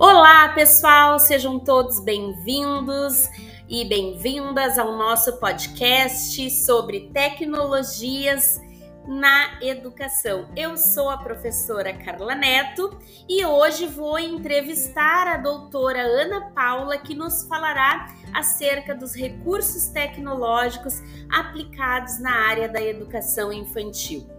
Olá, pessoal, sejam todos bem-vindos e bem-vindas ao nosso podcast sobre tecnologias na educação. Eu sou a professora Carla Neto e hoje vou entrevistar a doutora Ana Paula, que nos falará acerca dos recursos tecnológicos aplicados na área da educação infantil.